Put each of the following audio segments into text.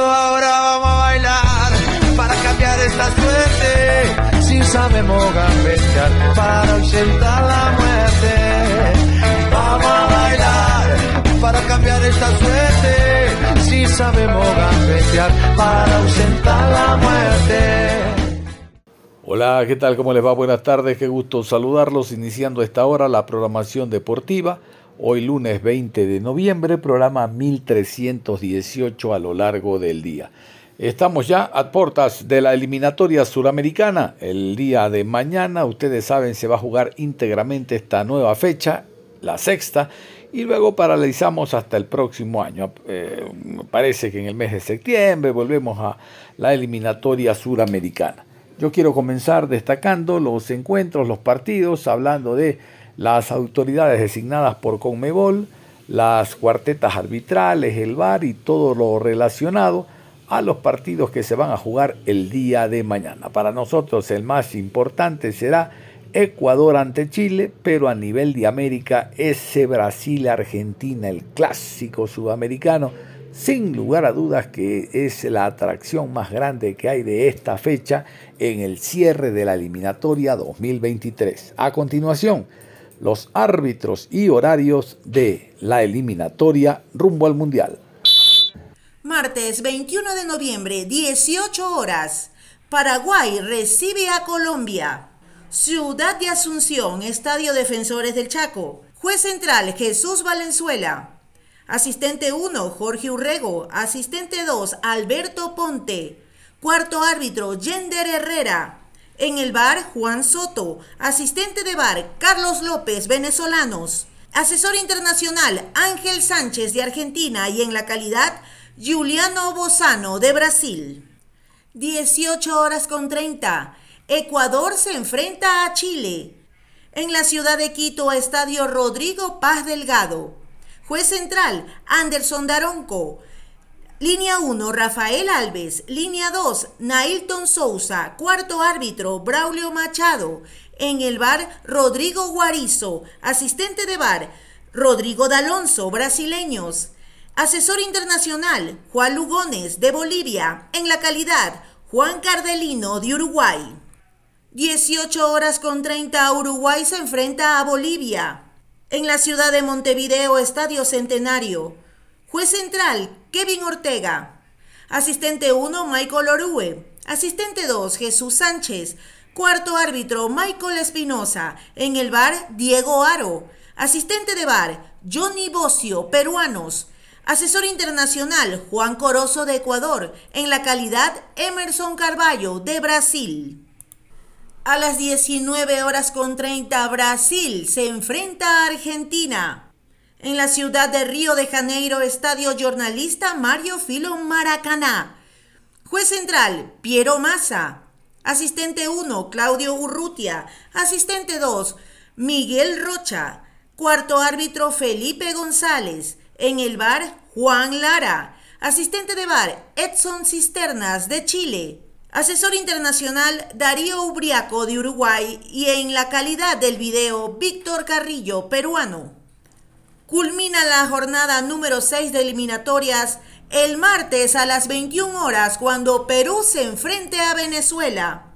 Ahora vamos a bailar para cambiar esta suerte. Si sabemos gambetear para ausentar la muerte. Vamos a bailar para cambiar esta suerte. Si sabemos gambetear para ausentar la muerte. Hola, ¿qué tal? ¿Cómo les va? Buenas tardes, qué gusto saludarlos iniciando esta hora la programación deportiva Hoy lunes 20 de noviembre, programa 1318 a lo largo del día. Estamos ya a puertas de la eliminatoria suramericana. El día de mañana, ustedes saben, se va a jugar íntegramente esta nueva fecha, la sexta, y luego paralizamos hasta el próximo año. Eh, parece que en el mes de septiembre volvemos a la eliminatoria suramericana. Yo quiero comenzar destacando los encuentros, los partidos, hablando de las autoridades designadas por Conmebol, las cuartetas arbitrales, el VAR y todo lo relacionado a los partidos que se van a jugar el día de mañana. Para nosotros el más importante será Ecuador ante Chile, pero a nivel de América ese Brasil-Argentina, el clásico sudamericano, sin lugar a dudas que es la atracción más grande que hay de esta fecha en el cierre de la eliminatoria 2023. A continuación, los árbitros y horarios de la eliminatoria rumbo al Mundial. Martes 21 de noviembre, 18 horas. Paraguay recibe a Colombia. Ciudad de Asunción, Estadio Defensores del Chaco. Juez central Jesús Valenzuela. Asistente 1, Jorge Urrego. Asistente 2, Alberto Ponte. Cuarto árbitro, Yender Herrera. En el bar, Juan Soto. Asistente de bar, Carlos López, venezolanos. Asesor internacional, Ángel Sánchez de Argentina. Y en la calidad, Juliano Bozano de Brasil. 18 horas con 30. Ecuador se enfrenta a Chile. En la ciudad de Quito, Estadio Rodrigo Paz Delgado. Juez central, Anderson Daronco. Línea 1, Rafael Alves. Línea 2, Nailton Souza. Cuarto árbitro, Braulio Machado. En el bar, Rodrigo Guarizo. Asistente de bar, Rodrigo D'Alonso, brasileños. Asesor internacional, Juan Lugones, de Bolivia. En la calidad, Juan Cardelino, de Uruguay. 18 horas con 30, Uruguay se enfrenta a Bolivia. En la ciudad de Montevideo, Estadio Centenario. Juez central, Kevin Ortega. Asistente 1, Michael Orue. Asistente 2, Jesús Sánchez. Cuarto árbitro, Michael Espinosa. En el bar, Diego Aro. Asistente de bar, Johnny Bocio, peruanos. Asesor internacional, Juan Corozo de Ecuador. En la calidad, Emerson Carballo, de Brasil. A las 19 horas con 30, Brasil se enfrenta a Argentina. En la ciudad de Río de Janeiro, estadio jornalista Mario Filo Maracaná. Juez central, Piero Massa. Asistente 1, Claudio Urrutia. Asistente 2, Miguel Rocha. Cuarto árbitro, Felipe González. En el bar, Juan Lara. Asistente de bar, Edson Cisternas, de Chile. Asesor internacional, Darío Ubriaco, de Uruguay. Y en la calidad del video, Víctor Carrillo, peruano. Culmina la jornada número 6 de eliminatorias el martes a las 21 horas cuando Perú se enfrente a Venezuela.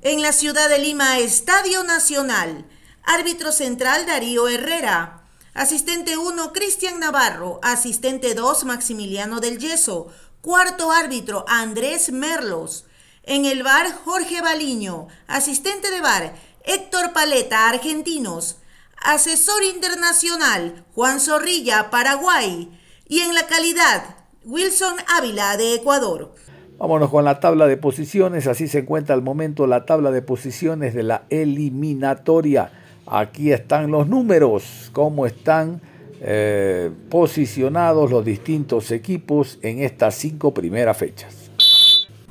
En la ciudad de Lima, Estadio Nacional. Árbitro central Darío Herrera. Asistente 1 Cristian Navarro. Asistente 2 Maximiliano del Yeso. Cuarto árbitro Andrés Merlos. En el bar Jorge Baliño. Asistente de bar Héctor Paleta, argentinos. Asesor internacional, Juan Zorrilla, Paraguay. Y en la calidad, Wilson Ávila de Ecuador. Vámonos con la tabla de posiciones, así se encuentra al momento la tabla de posiciones de la eliminatoria. Aquí están los números, cómo están eh, posicionados los distintos equipos en estas cinco primeras fechas.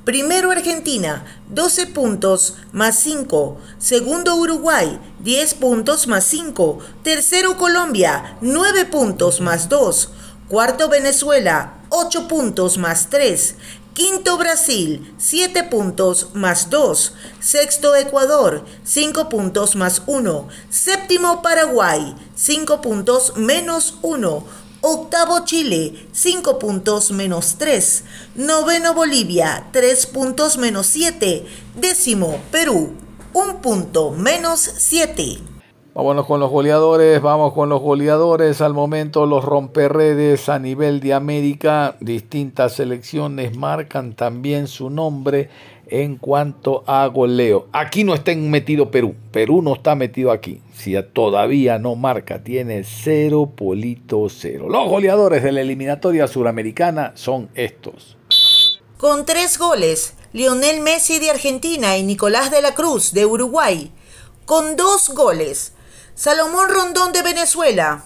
Primero Argentina, 12 puntos más 5. Segundo Uruguay, 10 puntos más 5. Tercero Colombia, 9 puntos más 2. Cuarto Venezuela, 8 puntos más 3. Quinto Brasil, 7 puntos más 2. Sexto Ecuador, 5 puntos más 1. Séptimo Paraguay, 5 puntos menos 1. Octavo Chile, 5 puntos menos 3. Noveno Bolivia, 3 puntos menos 7. Décimo Perú, 1 punto menos 7. Vámonos con los goleadores, vamos con los goleadores. Al momento los romperredes a nivel de América, distintas selecciones marcan también su nombre en cuanto a goleo. Aquí no está metido Perú, Perú no está metido aquí. Si todavía no marca, tiene cero polito cero. Los goleadores de la eliminatoria suramericana son estos. Con tres goles, Lionel Messi de Argentina y Nicolás de la Cruz de Uruguay. Con dos goles, Salomón Rondón de Venezuela,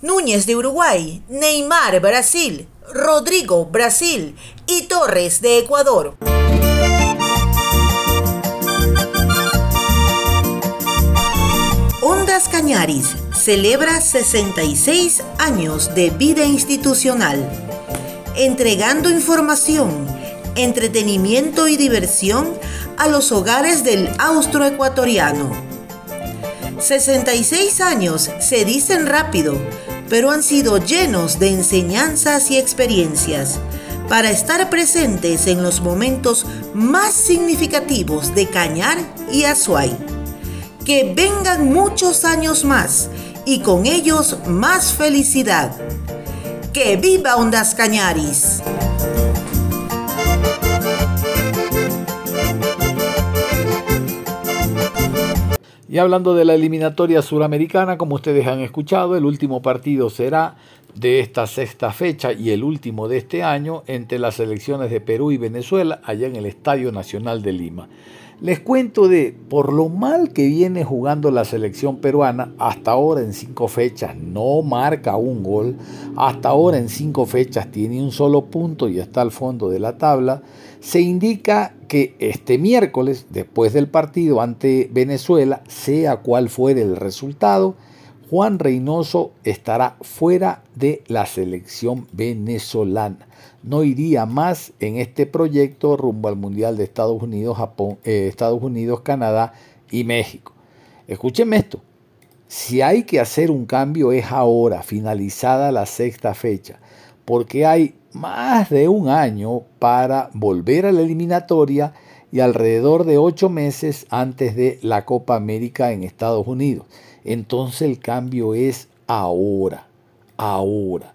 Núñez de Uruguay, Neymar Brasil, Rodrigo Brasil y Torres de Ecuador. Cañaris celebra 66 años de vida institucional, entregando información, entretenimiento y diversión a los hogares del austroecuatoriano 66 años se dicen rápido, pero han sido llenos de enseñanzas y experiencias para estar presentes en los momentos más significativos de Cañar y Azuay. Que vengan muchos años más y con ellos más felicidad. ¡Que viva Ondas Cañaris! Y hablando de la eliminatoria suramericana, como ustedes han escuchado, el último partido será de esta sexta fecha y el último de este año entre las selecciones de Perú y Venezuela allá en el Estadio Nacional de Lima. Les cuento de por lo mal que viene jugando la selección peruana, hasta ahora en cinco fechas no marca un gol, hasta ahora en cinco fechas tiene un solo punto y está al fondo de la tabla se indica que este miércoles, después del partido ante Venezuela, sea cual fuere el resultado, Juan Reynoso estará fuera de la selección venezolana. No iría más en este proyecto rumbo al Mundial de Estados Unidos, Japón, eh, Estados Unidos, Canadá y México. Escúchenme esto. Si hay que hacer un cambio es ahora, finalizada la sexta fecha, porque hay más de un año para volver a la eliminatoria y alrededor de ocho meses antes de la Copa América en Estados Unidos. Entonces el cambio es ahora, ahora.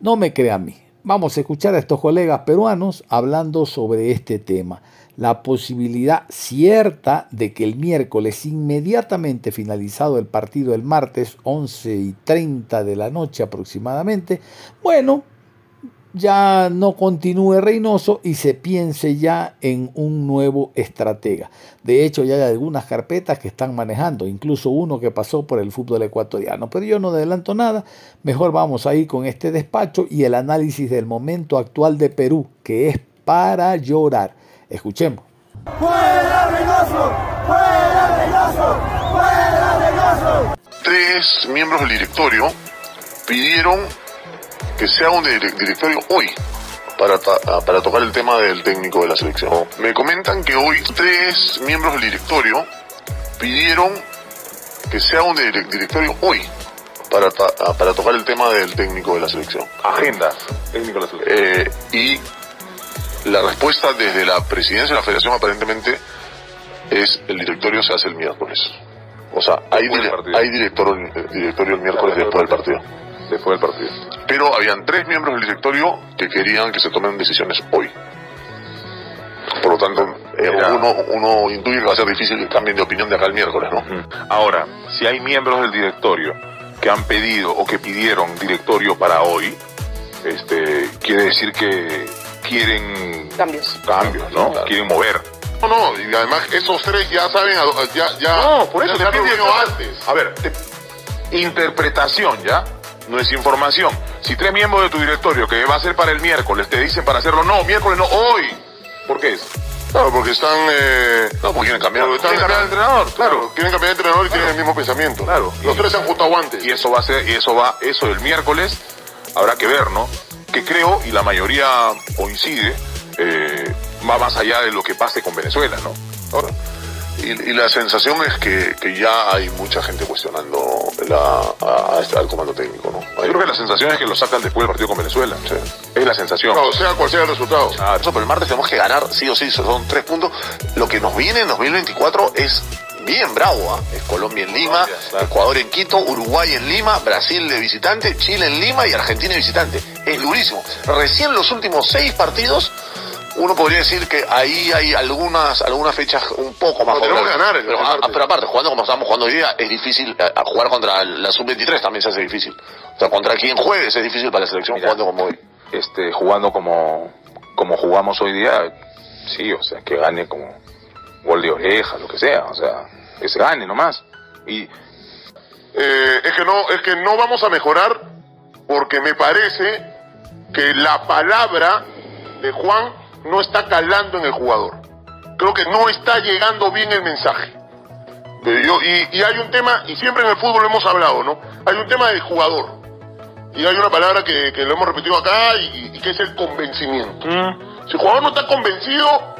No me crea a mí. Vamos a escuchar a estos colegas peruanos hablando sobre este tema. La posibilidad cierta de que el miércoles, inmediatamente finalizado el partido el martes, 11 y 30 de la noche aproximadamente, bueno, ya no continúe Reynoso y se piense ya en un nuevo estratega. De hecho, ya hay algunas carpetas que están manejando, incluso uno que pasó por el fútbol ecuatoriano. Pero yo no adelanto nada, mejor vamos a ir con este despacho y el análisis del momento actual de Perú, que es para llorar. Escuchemos. ¡Fuera Reynoso! ¡Fuera Reynoso! ¡Fuera Reynoso! Tres miembros del directorio pidieron que sea un directorio hoy para, para tocar el tema del técnico de la selección. Me comentan que hoy tres miembros del directorio pidieron que sea un directorio hoy para, para tocar el tema del técnico de la selección. Agendas, técnico de la selección. Eh, y la respuesta desde la presidencia de la federación aparentemente es el directorio se hace el miércoles. O sea, hay, hay directorio, directorio el miércoles después del partido después del partido. Pero habían tres miembros del directorio que querían que se tomen decisiones hoy. Por lo tanto, eh, uno, uno intuye que va a ser difícil que cambien de opinión de acá el miércoles, ¿no? Ahora, si hay miembros del directorio que han pedido o que pidieron directorio para hoy, este, quiere decir que quieren Cambios. cambios, ¿no? Quieren mover. No, no, y además esos tres ya saben, ya, ya, No, por eso ya de reunido antes. antes. A ver, te- interpretación, ¿ya? No es información. Si tres miembros de tu directorio que va a ser para el miércoles te dicen para hacerlo, no, miércoles no, hoy. ¿Por qué es? Claro, porque están... Eh, No, porque quieren cambiar, porque están- quieren cambiar de entrenador, claro. Quieren cambiar de entrenador y tienen el mismo pensamiento. Claro. Los Y- tres han juntado antes. Y eso va a ser, y eso va, eso del miércoles habrá que ver, ¿no? Que creo, y la mayoría coincide, eh, va más allá de lo que pase con Venezuela, ¿no? Ahora, y, y la sensación es que, que ya hay mucha gente cuestionando la, a- a este- al comando técnico, ¿no? Yo creo que la sensación es que lo sacan después del partido con Venezuela. Es la sensación. No, sea cual sea el resultado. Ah, Eso, pero el martes tenemos que ganar, sí o sí, son tres puntos. Lo que nos viene en 2024 es bien bravo, ¿ah? Es Colombia en Lima, Colombia, claro. Ecuador en Quito, Uruguay en Lima, Brasil de visitante, Chile en Lima y Argentina de visitante. Es durísimo. Recién los últimos seis partidos, uno podría decir que ahí hay algunas algunas fechas un poco más Pero favorables. ganar pero, ah, pero aparte, jugando como estamos jugando hoy día, es difícil. eh, a jugar contra la Sub-23 también se hace difícil. O sea, contra quien juegues es difícil para la selección jugando como hoy. este, jugando como, como jugamos hoy día, sí, o sea, que gane como gol de oreja, lo que sea, o sea, que se gane nomás. Y Eh, es que no es que no vamos a mejorar porque me parece que la palabra de Juan no está calando en el jugador. Creo que no está llegando bien el mensaje. Yo- y, y hay un tema, y siempre en el fútbol lo hemos hablado, ¿no? Hay un tema del jugador. Y hay una palabra que, que lo hemos repetido acá y, y que es el convencimiento. Si el jugador no está convencido,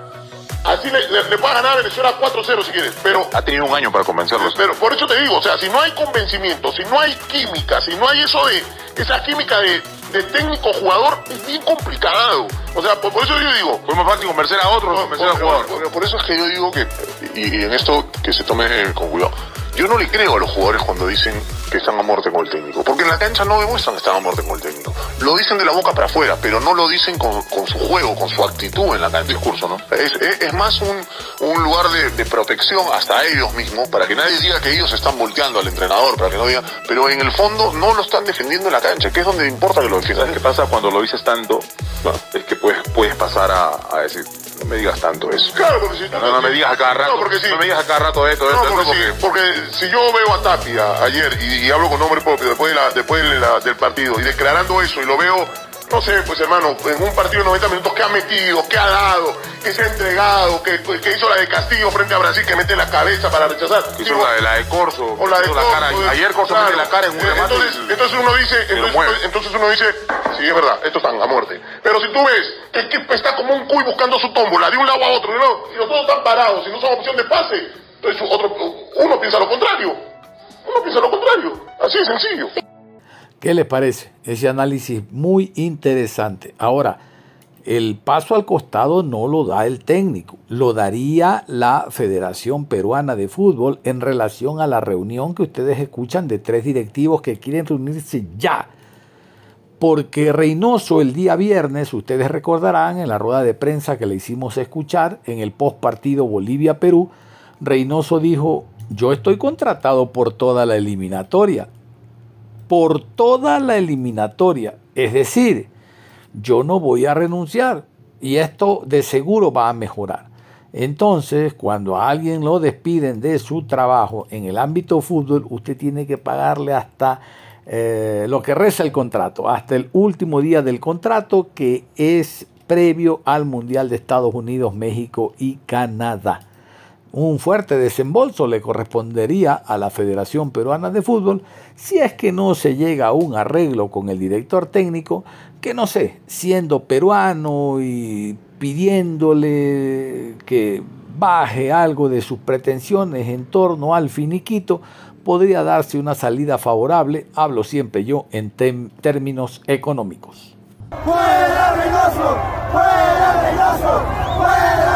así le, le, le puede ganar a Venezuela 4-0 si quieres, pero ha tenido un año para convencerlos. pero por eso te digo, o sea, si no hay convencimiento, si no hay química, si no hay eso de, esa química de, de técnico-jugador, es bien complicado. O sea, por, por eso yo digo... Fue más fácil convencer a otros que convencer al Por, jugador. por- por eso es que yo digo que, y, y en esto que se tome con cuidado, yo no le creo a los jugadores cuando dicen que están a muerte con el técnico, porque en la cancha no demuestran que están a muerte con el técnico. Lo dicen de la boca para afuera, pero no lo dicen con, con su juego, con su actitud en la cancha. Discurso, ¿no? Es, es- es más un, un lugar de, de protección hasta ellos mismos, para que nadie diga que ellos están volteando al entrenador, para que no digan, pero en el fondo no lo están defendiendo en la cancha, que es donde importa que lo defiendan. ¿Sabes qué pasa cuando lo dices tanto? Es que puedes, puedes pasar a, a decir, no me digas tanto eso. Claro, porque si tú- No, no me digas a cada rato, No, porque sí. no me digas a cada rato esto, No, esto, esto, porque, si, porque si yo veo a Tapia ayer y, y hablo con nombre propio después, de la- después de la- del partido y declarando eso y lo veo, no sé, pues hermano, en un partido de 90 minutos que ha metido, que ha dado, que se ha entregado, que, que hizo la de Castillo frente a Brasil, que mete la cabeza para rechazar. Hizo Digo, la de, la de Corso, o la de hizo la Corso, cara. pues, Ayer Corso claro. mete la cara en un Eh, remate. Entonces, y- entonces uno dice, entonces, uno dice, sí, es verdad, estos están a muerte. Pero si tú ves que el equipo está como un cuy buscando su tómbola de un lado a otro, ¿no? y los dos están parados, y no son opción de pase, entonces otro, uno piensa lo contrario. Uno piensa lo contrario. Así de sencillo. ¿Qué les parece? Ese análisis muy interesante. Ahora, el paso al costado no lo da el técnico, lo daría la Federación Peruana de Fútbol en relación a la reunión que ustedes escuchan de tres directivos que quieren reunirse ya. Porque Reynoso el día viernes, ustedes recordarán en la rueda de prensa que le hicimos escuchar en el post partido Bolivia-Perú, Reynoso dijo, yo estoy contratado por toda la eliminatoria, por toda la eliminatoria. Es decir, yo no voy a renunciar y esto de seguro va a mejorar. Entonces, cuando a alguien lo despiden de su trabajo en el ámbito fútbol, usted tiene que pagarle hasta eh, lo que reza el contrato, hasta el último día del contrato que es previo al Mundial de Estados Unidos, México y Canadá. Un fuerte desembolso le correspondería a la Federación Peruana de Fútbol si es que no se llega a un arreglo con el director técnico que no sé, siendo peruano y pidiéndole que baje algo de sus pretensiones en torno al finiquito, podría darse una salida favorable, hablo siempre yo en términos económicos. ¡Fuera Reynoso! ¡Fuera Reynoso! ¡Fuera!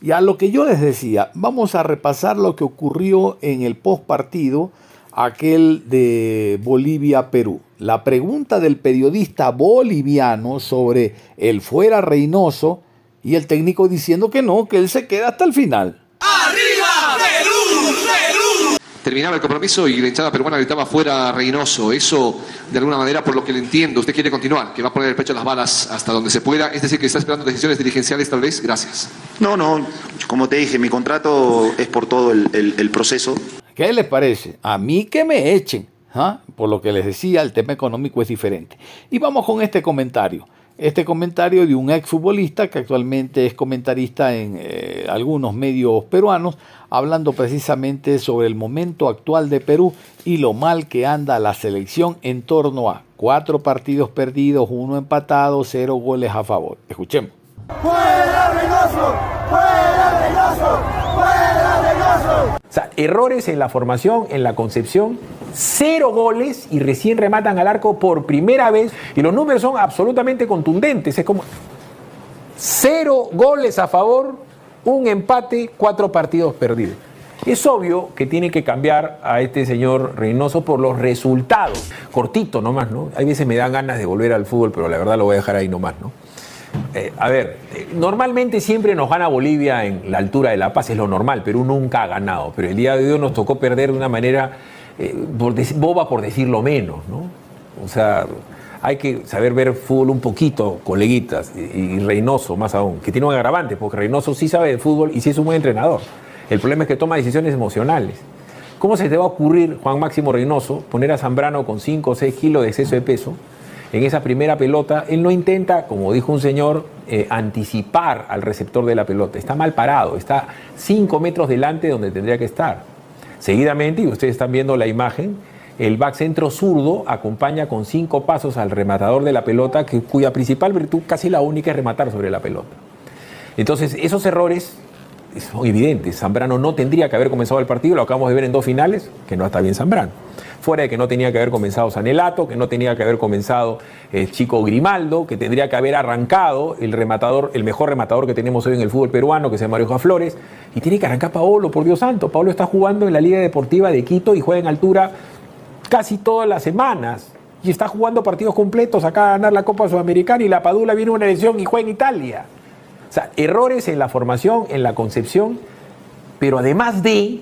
Y a lo que yo les decía, vamos a repasar lo que ocurrió en el post partido, aquel de Bolivia-Perú. La pregunta del periodista boliviano sobre el fuera Reynoso y el técnico diciendo que no, que él se queda hasta el final. Terminaba el compromiso y la hinchada peruana gritaba fuera Reynoso. Eso, de alguna manera, por lo que le entiendo, usted quiere continuar, que va a poner el pecho a las balas hasta donde se pueda. Es decir, que está esperando decisiones dirigenciales, tal vez. Gracias. No, no, como te dije, mi contrato es por todo el, proceso. ¿Qué les parece? A mí que me echen. ¿ah? Por lo que les decía, el tema económico es diferente. Y vamos con este comentario este comentario de un exfutbolista que actualmente es comentarista en eh, algunos medios peruanos, hablando precisamente sobre el momento actual de Perú y lo mal que anda la selección en torno a cuatro partidos perdidos, uno empatado, cero goles a favor. Escuchemos. ¡Fuera! ¡Fuera. O sea, errores en la formación, en la concepción cero goles y recién rematan al arco por primera vez. Y los números son absolutamente contundentes. Es como cero goles a favor, un empate, cuatro partidos perdidos. Es obvio que tiene que cambiar a este señor Reynoso por los resultados. Cortito nomás, ¿no? Hay veces me dan ganas de volver al fútbol, pero la verdad lo voy a dejar ahí nomás, ¿no? Eh, a ver, normalmente siempre nos gana Bolivia en la altura de La Paz, es lo normal, Perú nunca ha ganado, pero el día de hoy nos tocó perder de una manera eh, boba por decirlo menos, ¿no? O sea, hay que saber ver fútbol un poquito, coleguitas, y, Reynoso más aún, que tiene un agravante, porque Reynoso sí sabe de fútbol y sí es un buen entrenador. El problema es que toma decisiones emocionales. ¿Cómo se te va a ocurrir, Juan Máximo Reynoso, poner a Zambrano con 5 o 6 kilos de exceso de peso en esa primera pelota? Él no intenta, como dijo un señor, eh, anticipar al receptor de la pelota. Está mal parado, está 5 metros delante de donde tendría que estar. Seguidamente, y ustedes están viendo la imagen, el back centro zurdo acompaña con cinco pasos al rematador de la pelota, cuya principal virtud, casi la única, es rematar sobre la pelota. Entonces, esos errores son evidentes. Zambrano no tendría que haber comenzado el partido, lo acabamos de ver en dos finales, que no está bien Zambrano. Fuera de que no tenía que haber comenzado Sanelato, que no tenía que haber comenzado el eh, Chico Grimaldo, que tendría que haber arrancado el rematador, el mejor rematador que tenemos hoy en el fútbol peruano, que se llama Mario Flores, y tiene que arrancar Paolo, por Dios santo. Paolo está jugando en la Liga Deportiva de Quito y juega en altura casi todas las semanas. Y está jugando partidos completos acá a ganar la Copa Sudamericana y la Padula viene una lesión y juega en Italia. O sea, errores en la formación, en la concepción, pero además de,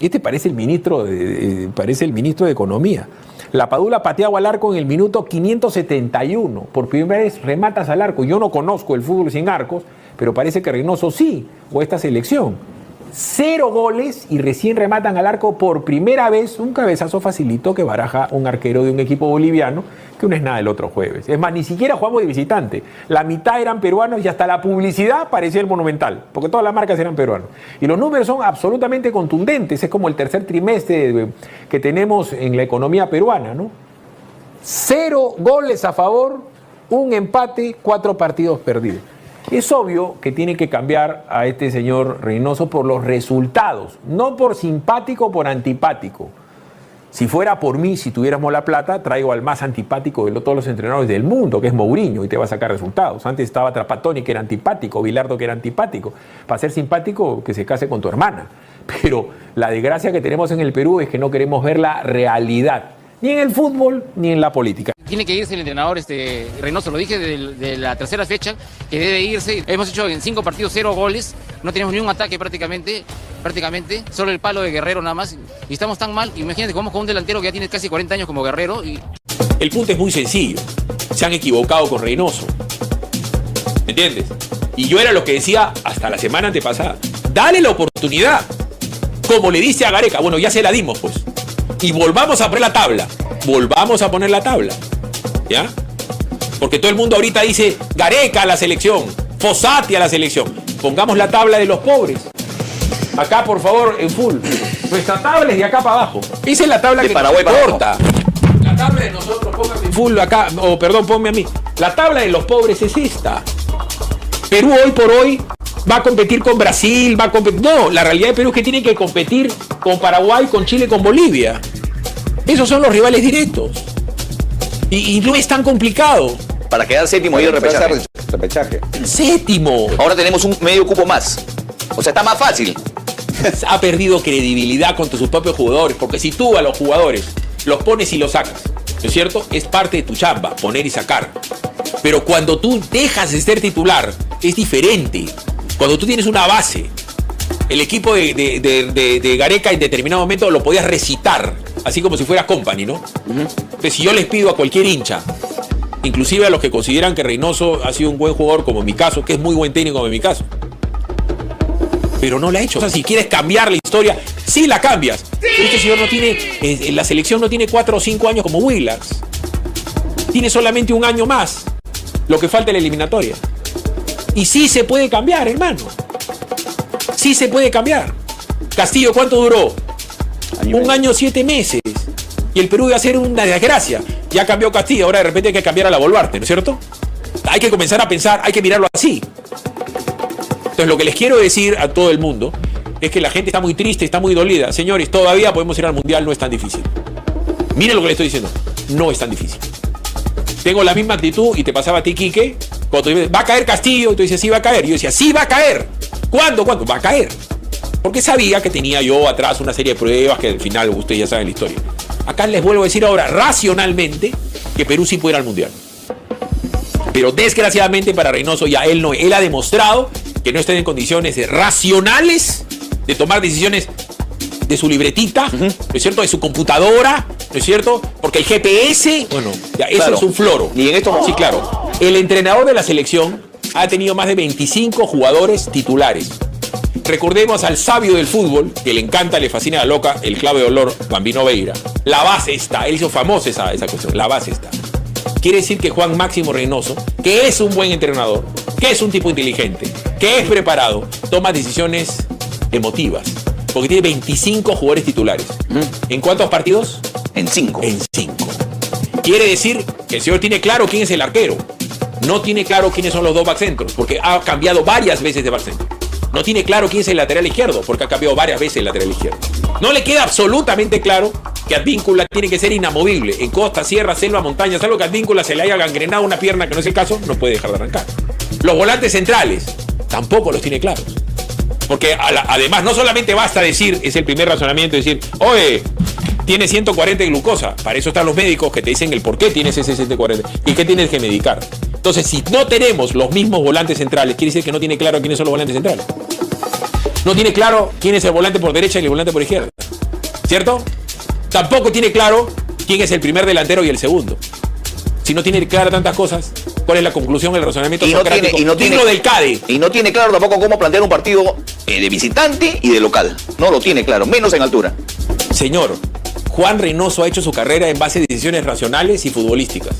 este parece el ministro de, parece el ministro de Economía. La Padula pateaba al arco en el minuto 571. Por primera vez rematas al arco. Yo no conozco el fútbol sin arcos, pero parece que Reynoso sí, o esta selección. Cero goles y recién rematan al arco por primera vez un cabezazo facilito que baraja un arquero de un equipo boliviano, que no es nada el otro jueves. Es más, ni siquiera jugamos de visitante. La mitad eran peruanos y hasta la publicidad parecía el monumental, porque todas las marcas eran peruanos. Y los números son absolutamente contundentes, es como el tercer trimestre que tenemos en la economía peruana, ¿no? Cero goles a favor, un empate, cuatro partidos perdidos. Es obvio que tiene que cambiar a este señor Reynoso por los resultados, no por simpático o por antipático. Si fuera por mí, si tuviéramos la plata, traigo al más antipático de todos los entrenadores del mundo, que es Mourinho, y te va a sacar resultados. Antes estaba Trapatoni, que era antipático, Bilardo, que era antipático. Para ser simpático, que se case con tu hermana. Pero la desgracia que tenemos en el Perú es que no queremos ver la realidad ni en el fútbol ni en la política. Tiene que irse el entrenador este, Reynoso, lo dije de, la tercera fecha, que debe irse. Hemos hecho en cinco partidos cero goles, no tenemos ni un ataque prácticamente, prácticamente, solo el palo de Guerrero nada más. Y estamos tan mal, imagínate, jugamos con un delantero que ya tiene casi 40 años como Guerrero. Y... El punto es muy sencillo, se han equivocado con Reynoso. ¿Me entiendes? Y yo era lo que decía hasta la semana antepasada. Dale la oportunidad. Como le dice a Gareca, bueno, ya se la dimos pues y volvamos a poner la tabla. Volvamos a poner la tabla. ¿Ya? Porque todo el mundo ahorita dice Gareca a la selección, Fosati a la selección. Pongamos la tabla de los pobres. Acá, por favor, en full. Nuestra tabla es de acá para abajo. Esa es la tabla que Paraguay nos importa. La tabla de nosotros, póngame en full acá. O perdón, ponme a mí. La tabla de los pobres es esta. Perú hoy por hoy va a competir con Brasil, va a competir. No, la realidad de Perú es que tiene que competir con Paraguay, con Chile, con Bolivia. Esos son los rivales directos. Y, no es tan complicado. Para quedar séptimo y el repechaje. repechaje. Séptimo. Ahora tenemos un medio cupo más. O sea, está más fácil. ha perdido credibilidad contra sus propios jugadores, porque si tú a los jugadores los pones y los sacas, ¿no es cierto? Es parte de tu chamba, poner y sacar. Pero cuando tú dejas de ser titular, es diferente. Cuando tú tienes una base, el equipo de, de- de- de- de Gareca en determinado momento lo podías recitar, así como si fuera company, ¿no? Entonces, si yo les pido a cualquier hincha, inclusive a los que consideran que Reynoso ha sido un buen jugador, como en mi caso, que es muy buen técnico como en mi caso, pero no la ha hecho. O sea, si quieres cambiar la historia, sí la cambias. Pero este señor no tiene, eh, la selección no tiene cuatro o cinco años como Willax. Tiene solamente un año más, lo que falta en la eliminatoria. Y sí se puede cambiar, hermano. Sí se puede cambiar. Castillo, ¿cuánto duró? un año, siete meses. Y el Perú iba a ser una desgracia. Ya cambió Castillo, ahora de repente hay que cambiar a la Boluarte, ¿no es cierto? Hay que comenzar a pensar, hay que mirarlo así. Entonces, lo que les quiero decir a todo el mundo es que la gente está muy triste, está muy dolida. Señores, todavía podemos ir al mundial, no es tan difícil. Miren lo que le estoy diciendo, no es tan difícil. Tengo la misma actitud y te pasaba a ti, Quique, cuando tú dices, va a caer Castillo, y tú dices, sí va a caer. Y yo decía, sí va a caer. ¿Cuándo? ¿Cuándo? Va a caer. Porque sabía que tenía yo atrás una serie de pruebas que al final ustedes ya saben la historia. Acá les vuelvo a decir ahora, racionalmente, que Perú sí puede ir al mundial. Pero desgraciadamente para Reynoso ya él no, él ha demostrado que no está en condiciones racionales de tomar decisiones de su libretita, ¿no es cierto? De su computadora, ¿no es cierto? Porque el GPS, bueno, ya eso Claro. es un floro. Y en esto Sí, claro. El entrenador de la selección ha tenido más de 25 jugadores titulares. Recordemos al sabio del fútbol, que le encanta, le fascina la loca, el clave de olor, Bambino Veira. La base está, él hizo famosa esa, esa cuestión, la base está. Quiere decir que Juan Máximo Reynoso, que es un buen entrenador, que es un tipo inteligente, que es preparado, toma decisiones emotivas. Porque tiene 25 jugadores titulares. ¿En cuántos partidos? En 5. En 5. Quiere decir que el señor tiene claro quién es el arquero. No tiene claro quiénes son los dos backcentros, porque ha cambiado varias veces de backcentro. No tiene claro quién es el lateral izquierdo, porque ha cambiado varias veces el lateral izquierdo. No le queda absolutamente claro que Advíncula tiene que ser inamovible. En costa, sierra, selva, montaña, salvo que Advíncula se le haya gangrenado una pierna, que no es el caso, no puede dejar de arrancar. Los volantes centrales tampoco los tiene claros. Porque además no solamente basta decir, es el primer razonamiento, decir, oye, tiene 140 de glucosa. Para eso están los médicos que te dicen el por qué tienes ese 140 y qué tienes que medicar. Entonces, si no tenemos los mismos volantes centrales, quiere decir que no tiene claro quiénes son los volantes centrales. No tiene claro quién es el volante por derecha y el volante por izquierda. ¿Cierto? Tampoco tiene claro quién es el primer delantero y el segundo. Si no tiene claro tantas cosas, ¿cuál es la conclusión, el razonamiento Y no tiene, y no tiene, digno del CADE? Y no tiene claro tampoco cómo plantear un partido eh, de visitante y de local. No lo tiene claro, menos en altura. Señor, Juan Reynoso ha hecho su carrera en base a decisiones racionales y futbolísticas.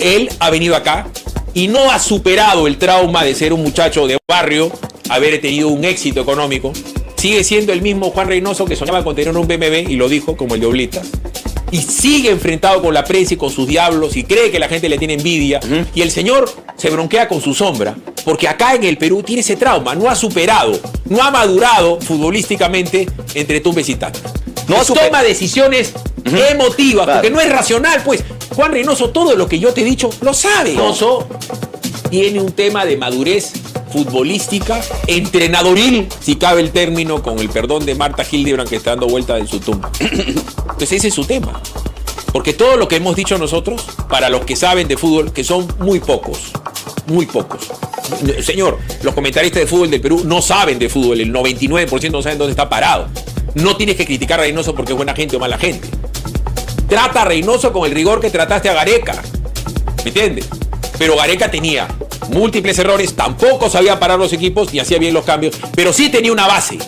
Él ha venido acá y no ha superado el trauma de ser un muchacho de barrio, haber tenido un éxito económico. Sigue siendo el mismo Juan Reynoso que soñaba con tener un BMW y lo dijo como el de Oblitas. Y sigue enfrentado con la prensa y con sus diablos y cree que la gente le tiene envidia. Y el señor se bronquea con su sombra. Porque acá en el Perú tiene ese trauma. No ha superado, no ha madurado futbolísticamente entre tumbes y tacas. No toma decisiones emotivas, porque no es racional, pues. Juan Reynoso, todo lo que yo te he dicho, lo sabe. Reynoso tiene un tema de madurez futbolística, entrenadoril, si cabe el término, con el perdón de Marta Hildebrand que está dando vuelta en su tumba. Entonces ese es su tema. Porque todo lo que hemos dicho nosotros, para los que saben de fútbol, que son muy pocos, muy pocos. Señor, los comentaristas de fútbol del Perú no saben de fútbol, el 99% no saben dónde está parado. No tienes que criticar a Reynoso porque es buena gente o mala gente. Trata a Reynoso con el rigor que trataste a Gareca. ¿Me entiendes? Pero Gareca tenía múltiples errores, tampoco sabía parar los equipos ni hacía bien los cambios, pero sí tenía una base.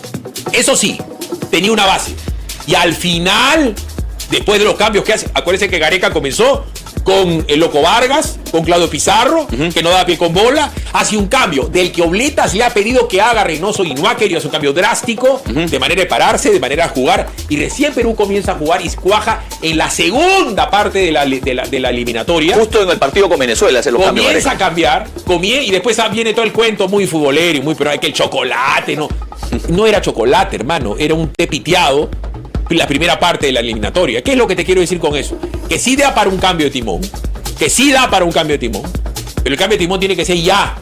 Eso sí, tenía una base. Y al final, después de los cambios que hace, acuérdense que Gareca comenzó con el Loco Vargas, con Claudio Pizarro, que no da pie con bola, hace un cambio del que Obletas le ha pedido que haga Reynoso y no ha querido hacer un cambio drástico, de manera de pararse, de manera de jugar, y recién Perú comienza a jugar y cuaja en la segunda parte de la, de la, de la eliminatoria. Justo en el partido con Venezuela hace los cambios. Comienza a cambiar, comie- y después viene todo el cuento muy futbolero y muy, pero hay que el chocolate, no. No era chocolate, hermano, era un té piteado la primera parte de la eliminatoria. ¿Qué es lo que te quiero decir con eso? Que sí da para un cambio de timón, que sí da para un cambio de timón, pero el cambio de timón tiene que ser ya,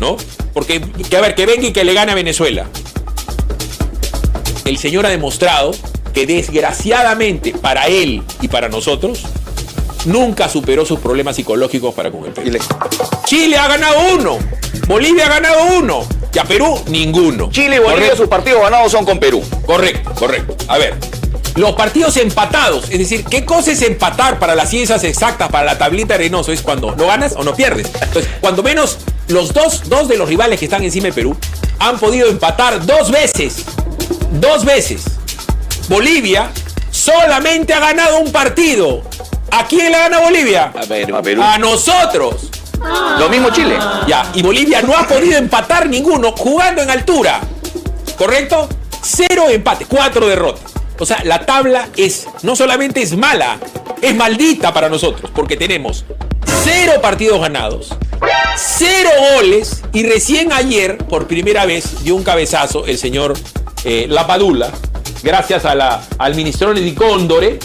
¿no? Porque, que a ver, que venga y que le gane a Venezuela. El señor ha demostrado que desgraciadamente para él y para nosotros, nunca superó sus problemas psicológicos para con el Perú. Chile ha ganado uno, Bolivia ha ganado uno, Ya Perú, ninguno. Chile y Bolivia, sus partidos ganados son con Perú. Correcto, correcto. A ver, los partidos empatados, es decir, ¿qué cosa es empatar para las ciencias exactas, para la tablita de Reynoso? Es cuando no ganas o no pierdes. Entonces, cuando menos los dos, dos de los rivales que están encima de Perú han podido empatar dos veces. Dos veces. Bolivia solamente ha ganado un partido. ¿A quién le gana Bolivia? A Perú. A, Perú. a nosotros. Lo mismo Chile. Ya, y Bolivia no ha podido empatar ninguno jugando en altura. ¿Correcto? Cero empate, cuatro derrotas. O sea, la tabla es, no solamente es mala, es maldita para nosotros, porque tenemos cero partidos ganados, cero goles, y recién ayer, por primera vez, dio un cabezazo el señor eh, Lapadula, gracias a al ministro de Cóndore,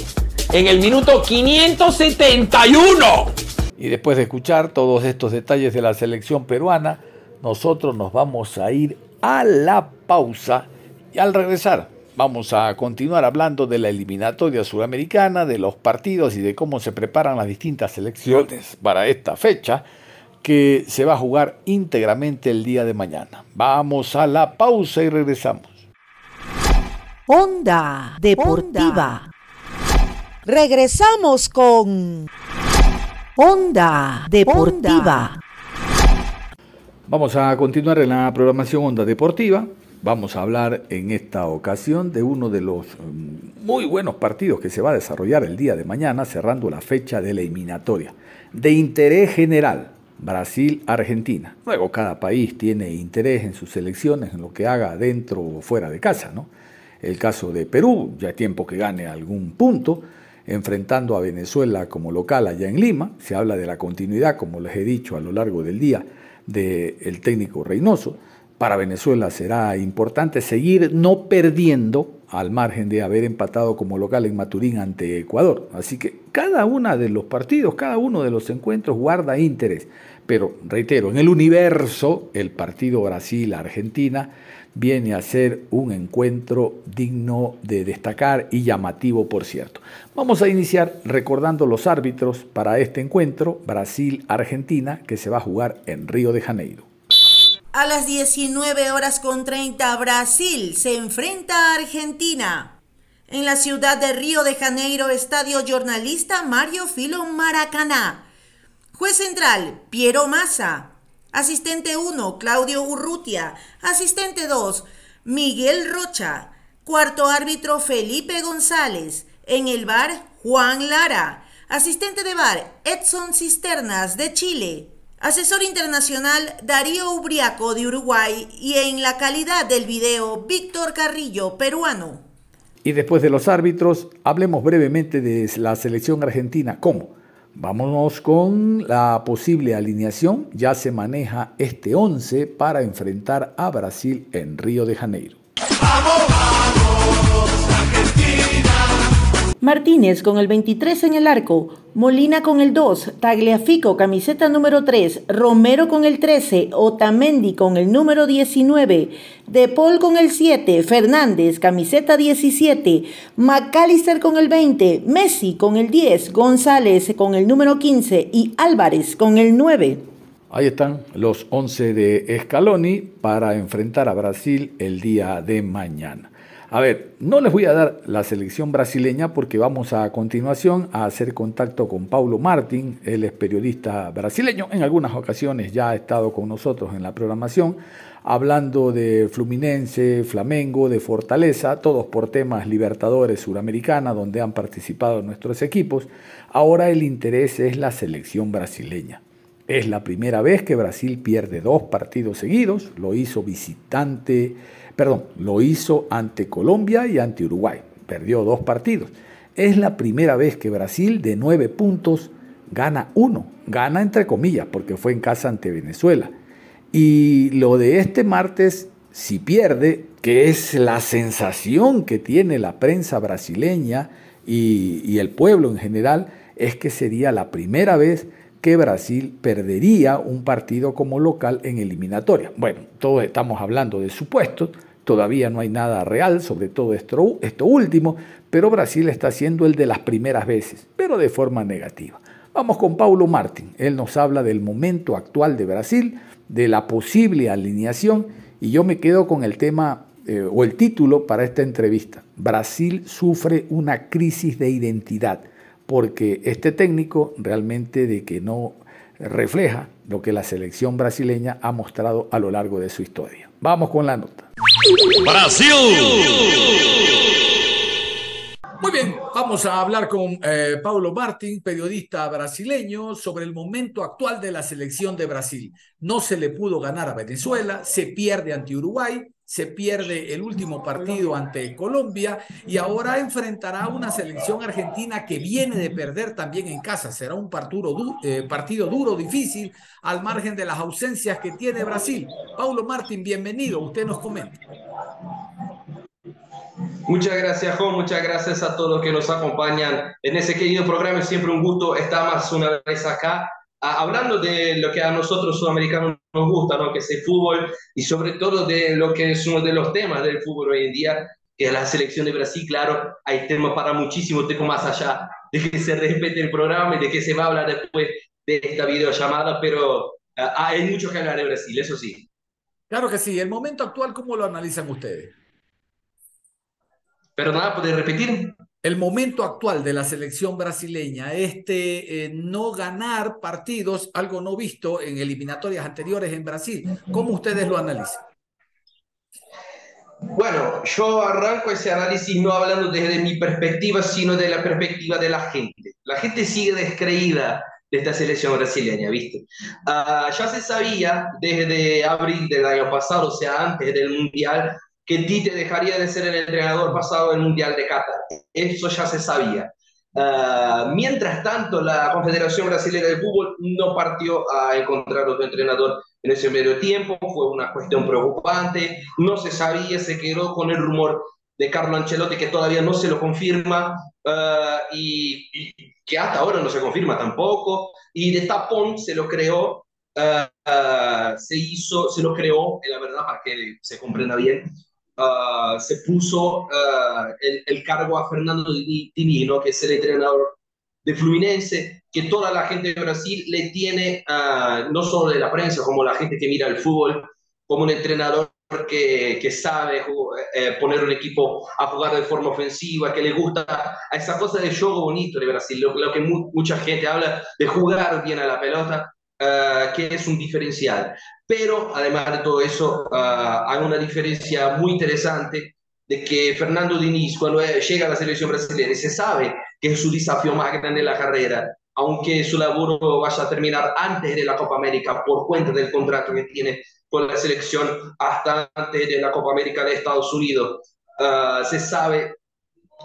en el minuto 571. Y después de escuchar todos estos detalles de la selección peruana, nosotros nos vamos a ir a la pausa y al regresar vamos a continuar hablando de la eliminatoria suramericana, de los partidos y de cómo se preparan las distintas selecciones para esta fecha que se va a jugar íntegramente el día de mañana. Vamos a la pausa y regresamos. Onda Deportiva. Regresamos con Onda Deportiva. Vamos a continuar en la programación Onda Deportiva. Vamos a hablar en esta ocasión de uno de los mm, muy buenos partidos que se va a desarrollar el día de mañana, cerrando la fecha de la eliminatoria. De interés general, Brasil-Argentina. Luego cada país tiene interés en sus elecciones, en lo que haga dentro o fuera de casa. ¿no? El caso de Perú, ya es tiempo que gane algún punto enfrentando a Venezuela como local allá en Lima. Se habla de la continuidad, como les he dicho a lo largo del día, del técnico Reynoso. Para Venezuela será importante seguir no perdiendo al margen de haber empatado como local en Maturín ante Ecuador. Así que cada uno de los partidos, cada uno de los encuentros guarda interés. Pero reitero, en el universo, el partido Brasil-Argentina viene a ser un encuentro digno de destacar y llamativo, por cierto. Vamos a iniciar recordando los árbitros para este encuentro Brasil-Argentina que se va a jugar en Río de Janeiro. A las 19 horas con 30 Brasil se enfrenta a Argentina. En la ciudad de Río de Janeiro, estadio jornalista Mario Filo Maracaná. Juez central, Piero Massa. Asistente 1, Claudio Urrutia. Asistente 2, Miguel Rocha. Cuarto árbitro, Felipe González. En el bar, Juan Lara. Asistente de bar, Edson Cisternas, de Chile. Asesor internacional, Darío Ubriaco, de Uruguay. Y en la calidad del video, Víctor Carrillo, peruano. Y después de los árbitros, hablemos brevemente de la selección argentina. ¿Cómo? Vámonos con la posible alineación. Ya se maneja este 11 para enfrentar a Brasil en Río de Janeiro. Martínez con el 23 en el arco, Molina con el 2, Tagliafico camiseta número 3, Romero con el 13, Otamendi con el número 19, De Paul con el 7, Fernández camiseta 17, McAllister con el 20, Messi con el 10, González con el número 15 y Álvarez con el 9. Ahí están los 11 de Scaloni para enfrentar a Brasil el día de mañana. A ver, no les voy a dar la selección brasileña porque vamos a continuación a hacer contacto con Paulo Martín, él es periodista brasileño, en algunas ocasiones ya ha estado con nosotros en la programación, hablando de Fluminense, Flamengo, de Fortaleza, todos por temas Libertadores Suramericana, donde han participado nuestros equipos. Ahora el interés es la selección brasileña. Es la primera vez que Brasil pierde dos partidos seguidos, lo hizo visitante Perdón, lo hizo ante Colombia y ante Uruguay. Perdió dos partidos. Es la primera vez que Brasil de nueve puntos gana uno. Gana entre comillas porque fue en casa ante Venezuela. Y lo de este martes, si pierde, que es la sensación que tiene la prensa brasileña y, el pueblo en general, es que sería la primera vez que Brasil perdería un partido como local en eliminatoria. Bueno, todos estamos hablando de supuestos, todavía no hay nada real sobre todo esto, último, pero Brasil está siendo el de las primeras veces, pero de forma negativa. Vamos con Paulo Martín, él nos habla del momento actual de Brasil, de la posible alineación Y yo me quedo con el tema eh, o el título para esta entrevista. Brasil sufre una crisis de identidad porque este técnico realmente de que no refleja lo que la selección brasileña ha mostrado a lo largo de su historia. Vamos con la nota. Brasil. Muy bien, vamos a hablar con eh, Paulo Martín, periodista brasileño, sobre el momento actual de la selección de Brasil. No se le pudo ganar a Venezuela, se pierde ante Uruguay, se pierde el último partido ante Colombia y ahora enfrentará una selección argentina que viene de perder también en casa. Será un partido, eh, partido duro, difícil, al margen de las ausencias que tiene Brasil. Paulo Martín, bienvenido, usted nos comenta. Muchas gracias, Juan. Muchas gracias a todos los que nos acompañan en ese querido programa. Es siempre un gusto estar más una vez acá, hablando de lo que a nosotros sudamericanos nos gusta, ¿no? que es el fútbol y sobre todo de lo que es uno de los temas del fútbol hoy en día, que es la selección de Brasil. Claro, hay temas para muchísimo tiempo más allá de que se respete el programa y de que se va a hablar después de esta videollamada, pero hay mucho que hablar de Brasil, eso sí. Claro que sí. El momento actual, ¿cómo lo analizan ustedes? Perdona, ¿puedes repetir? El momento actual de la selección brasileña, este no ganar partidos, algo no visto en eliminatorias anteriores en Brasil. ¿Cómo ustedes lo analizan? Bueno, yo arranco ese análisis no hablando desde mi perspectiva, sino de la perspectiva de la gente. La gente sigue descreída de esta selección brasileña, ¿viste? Ah, ya se sabía desde abril del año pasado, o sea, antes del Mundial, que Tite dejaría de ser el entrenador pasado del Mundial de Qatar. Eso ya se sabía. Ah, mientras tanto, la Confederación Brasileña de Fútbol no partió a encontrar otro entrenador en ese medio tiempo, fue una cuestión preocupante, no se sabía, se quedó con el rumor de Carlo Ancelotti que todavía no se lo confirma ah, y, que hasta ahora no se confirma tampoco, y de tapón se lo creó, ah, se hizo, se lo creó, la verdad, para que se comprenda bien, Ah, se puso uh, el, cargo a Fernando Divino, que es el entrenador de Fluminense, que toda la gente de Brasil le tiene, uh, no solo de la prensa, como la gente que mira el fútbol, como un entrenador que, que sabe eh, poner un equipo a jugar de forma ofensiva, que le gusta a esa cosa de juego bonito de Brasil, lo, que mu mucha gente habla de jugar bien a la pelota, Uh, que es un diferencial. Pero además de todo eso, uh, hay una diferencia muy interesante de que Fernando Diniz, cuando llega a la selección brasileña, se sabe que es su desafío más grande en la carrera, aunque su laburo vaya a terminar antes de la Copa América por cuenta del contrato que tiene con la selección hasta antes de la Copa América de Estados Unidos. Uh, se sabe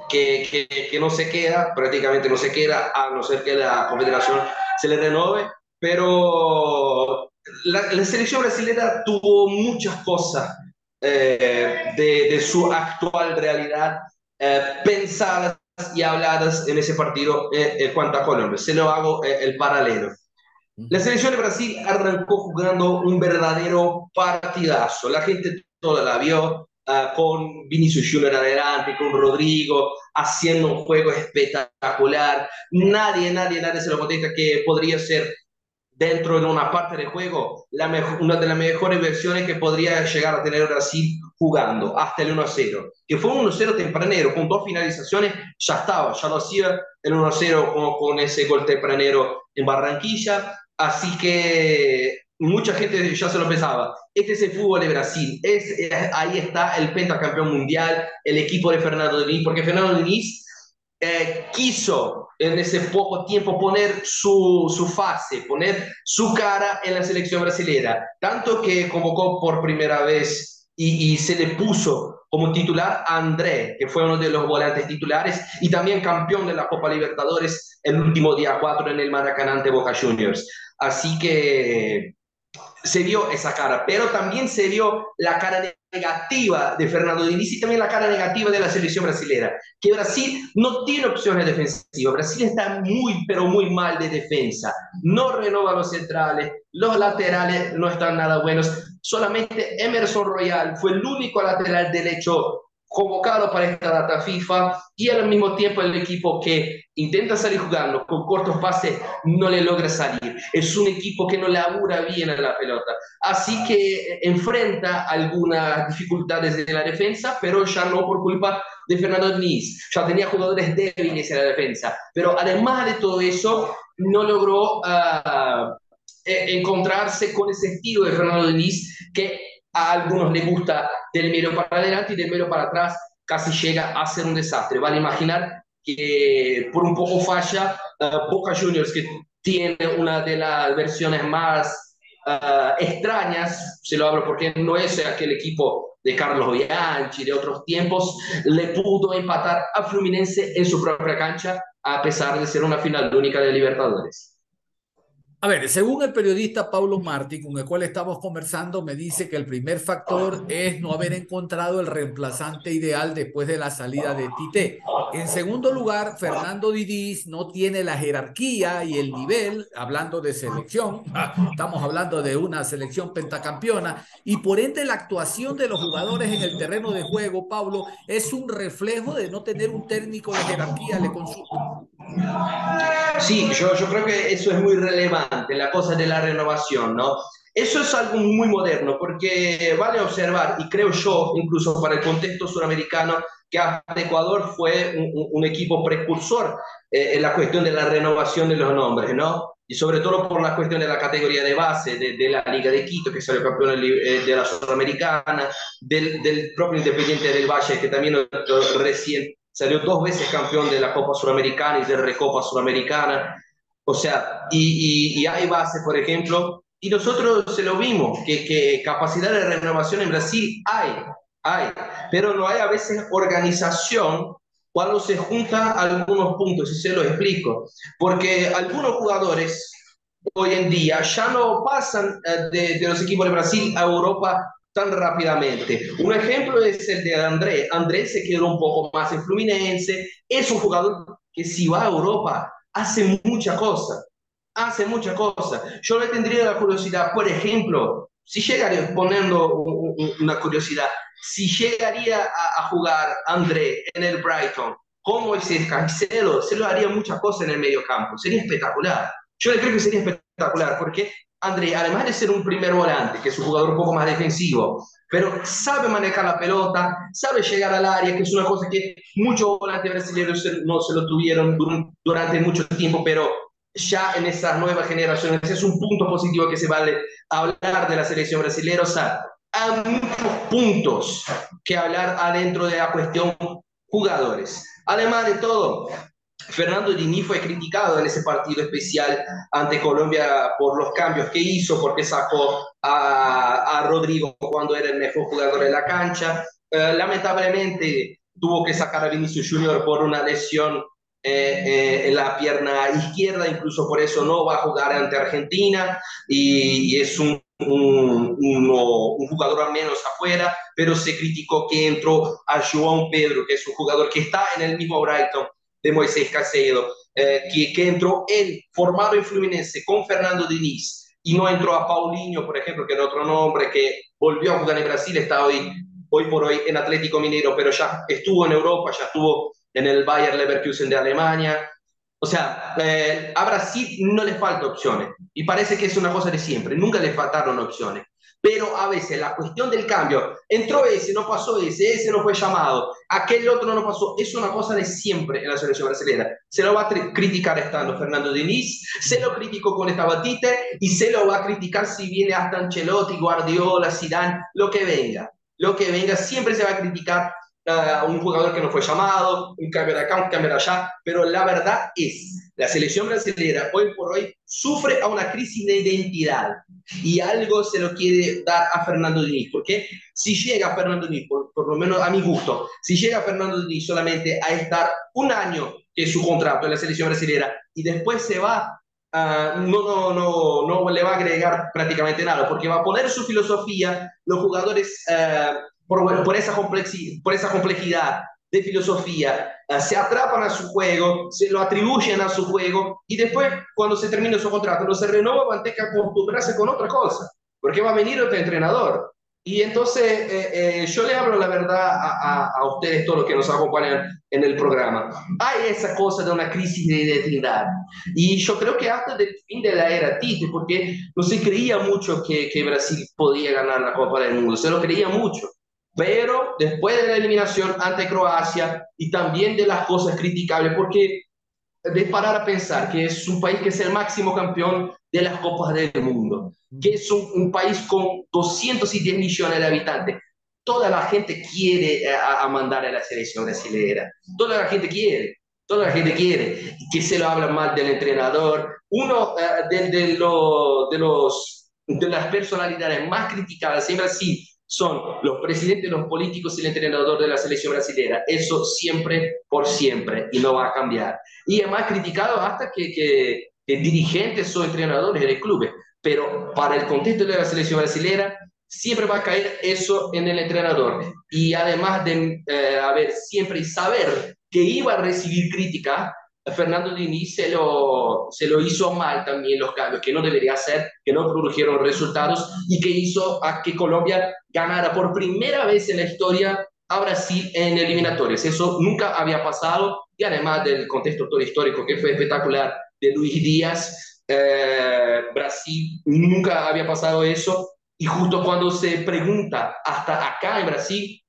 que, que, que, no se queda, prácticamente no se queda, a no ser que la Confederación se le renove pero la, selección brasileña tuvo muchas cosas eh, de, su actual realidad eh, pensadas y habladas en ese partido eh, en cuanto a Colombia. Se lo hago el paralelo. La selección de Brasil arrancó jugando un verdadero partidazo. La gente toda la vio, con Vinicius Junior adelante, con Rodrigo, haciendo un juego espectacular. Nadie, nadie, nadie se lo contesta que podría ser dentro de una parte del juego, la una de las mejores versiones que podría llegar a tener Brasil jugando, hasta el 1-0, que fue un 1-0 tempranero, con dos finalizaciones, ya estaba, ya lo hacía el 1-0 con, con, ese gol tempranero en Barranquilla, así que mucha gente ya se lo pensaba, este es el fútbol de Brasil, es, ahí está el pentacampeón mundial, el equipo de Fernando Diniz, porque Fernando Diniz eh, quiso en ese poco tiempo poner su, su, fase, poner su cara en la selección brasileña, tanto que convocó por primera vez y, y, se le puso como titular a André, que fue uno de los volantes titulares y también campeón de la Copa Libertadores el último día 4 en el Maracaná ante Boca Juniors. Así que se vio esa cara, pero también se vio la cara negativa de Fernando Diniz y también la cara negativa de la selección brasileña, que Brasil no tiene opciones defensivas, Brasil está muy, pero muy mal de defensa, no renova los centrales, los laterales no están nada buenos, solamente Emerson Royal fue el único lateral derecho convocado para esta data FIFA y al mismo tiempo el equipo que intenta salir jugando con cortos pases no le logra salir. Es un equipo que no labura bien a la pelota. Así que enfrenta algunas dificultades de la defensa, pero ya no por culpa de Fernando Diniz. Ya tenía jugadores débiles en la defensa. Pero además de todo eso, no logró uh, encontrarse con ese estilo de Fernando Diniz que a algunos les gusta del medio para adelante y del medio para atrás casi llega a ser un desastre. Vale imaginar que por un poco falla uh, Boca Juniors, que tiene una de las versiones más uh, extrañas, se lo hablo porque no es aquel equipo de Carlos Bianchi de otros tiempos, le pudo empatar a Fluminense en su propia cancha a pesar de ser una final única de Libertadores. A ver, según el periodista Paulo Martí, con el cual estamos conversando, me dice que el primer factor es no haber encontrado el reemplazante ideal después de la salida de Tite. En segundo lugar, Fernando Didís no tiene la jerarquía y el nivel, hablando de selección, estamos hablando de una selección pentacampeona, y por ende la actuación de los jugadores en el terreno de juego, Pablo, es un reflejo de no tener un técnico de jerarquía, le. Sí, yo, yo creo que eso es muy relevante, la cosa de la renovación, ¿no? Eso es algo muy moderno, porque vale observar, y creo yo, incluso para el contexto suramericano, que hasta Ecuador fue un, un equipo precursor eh, en la cuestión de la renovación de los nombres, ¿no? Y sobre todo por la cuestión de la categoría de base, de, de la Liga de Quito, que salió campeón de, de la Sudamericana, del, del, propio Independiente del Valle, que también recién salió dos veces campeón de la Copa Suramericana y de Recopa Suramericana. O sea, y, y, y, hay base, por ejemplo, y nosotros se lo vimos, que, que capacidad de renovación en Brasil hay, hay, pero no hay a veces organización cuando se juntan algunos puntos, y se lo explico, porque algunos jugadores hoy en día ya no pasan de, de los equipos de Brasil a Europa tan rápidamente. Un ejemplo es el de André. André se quedó un poco más en Fluminense. Es un jugador que si va a Europa hace mucha cosa. Hace mucha cosa. Yo le tendría la curiosidad, por ejemplo, si llegaría, poniendo una curiosidad, si llegaría a, a jugar André en el Brighton, como ese Cancelo, se lo haría muchas cosas en el medio campo. Sería espectacular. Yo le creo que sería espectacular porque André, además de ser un primer volante, que es un jugador un poco más defensivo, pero sabe manejar la pelota, sabe llegar al área, que es una cosa que muchos volantes brasileños no se lo tuvieron durante mucho tiempo, pero ya en esas nuevas generaciones es un punto positivo que se vale hablar de la selección brasileña. O sea, hay muchos puntos que hablar adentro de la cuestión jugadores. Además de todo, Fernando Dini fue criticado en ese partido especial ante Colombia por los cambios que hizo, porque sacó a, a Rodrigo cuando era el mejor jugador de la cancha. Uh, lamentablemente tuvo que sacar a Vinicius Junior por una lesión eh, eh, en la pierna izquierda, incluso por eso no va a jugar ante Argentina y, es un, jugador al menos afuera, pero se criticó que entró a João Pedro, que es un jugador que está en el mismo Brighton de Moisés Caicedo, eh, que, que, entró él formado en Fluminense con Fernando Diniz y no entró a Paulinho, por ejemplo, que era otro nombre que volvió a jugar en Brasil, está hoy, hoy por hoy en Atlético Minero, pero ya estuvo en Europa, ya estuvo en el Bayer Leverkusen de Alemania. O sea, eh, a Brasil no le falta opciones y parece que es una cosa de siempre, nunca le faltaron opciones pero a veces la cuestión del cambio, entró ese, no pasó ese, ese no fue llamado, aquel otro no pasó, es una cosa de siempre en la selección brasileña. Se lo va a criticar estando Fernando Diniz, se lo criticó con esta batita y se lo va a criticar si viene hasta Ancelotti, Guardiola, Zidane, lo que venga. Lo que venga, siempre se va a criticar uh, un jugador que no fue llamado, un cambio de acá, un cambio de allá, pero la verdad es, la selección brasileña hoy por hoy sufre a una crisis de identidad y algo se lo quiere dar a Fernando Diniz, porque si llega Fernando Diniz, por, por, lo menos a mi gusto, si llega Fernando Diniz solamente a estar un año que es su contrato en la selección brasileña y después se va, uh, no, no, no, no le va a agregar prácticamente nada, porque va a poner su filosofía, los jugadores, uh, por, esa por esa complejidad, de filosofía, uh, se atrapan a su juego, se lo atribuyen a su juego y después, cuando se termina su contrato, no se renova, van a tener que acostumbrarse con otra cosa, porque va a venir otro entrenador. Y entonces eh, eh, yo le hablo la verdad a, a, ustedes, todos los que nos acompañan en el programa. Hay esa cosa de una crisis de identidad. Y yo creo que hasta el fin de la era Tite, porque no se creía mucho que, que Brasil podía ganar la Copa del Mundo, se lo creía mucho. Pero después de la eliminación ante Croacia y también de las cosas criticables, porque de parar a pensar que es un país que es el máximo campeón de las Copas del Mundo, que es un, país con 210 millones de habitantes. Toda la gente quiere eh, a, mandar a la selección brasileña. Toda la gente quiere. Toda la gente quiere. Que se lo habla mal del entrenador. Uno uh, de, de, lo, de, los, de las personalidades más criticadas en Brasil son los presidentes, los políticos y el entrenador de la selección brasileña. Eso siempre, por siempre, y no va a cambiar. Y es más criticado hasta que, que, dirigentes o entrenadores de clubes. Pero para el contexto de la selección brasileña, siempre va a caer eso en el entrenador. Y además de eh, haber siempre y saber que iba a recibir crítica, Fernando Diniz se lo, se lo hizo mal también los cambios, que no debería hacer, que no produjeron resultados y que hizo a que Colombia ganara por primera vez en la historia a Brasil en eliminatorias. Eso nunca había pasado y además del contexto todo histórico que fue espectacular de Luis Díaz, eh, Brasil nunca había pasado eso y justo cuando se pregunta hasta acá en Brasil,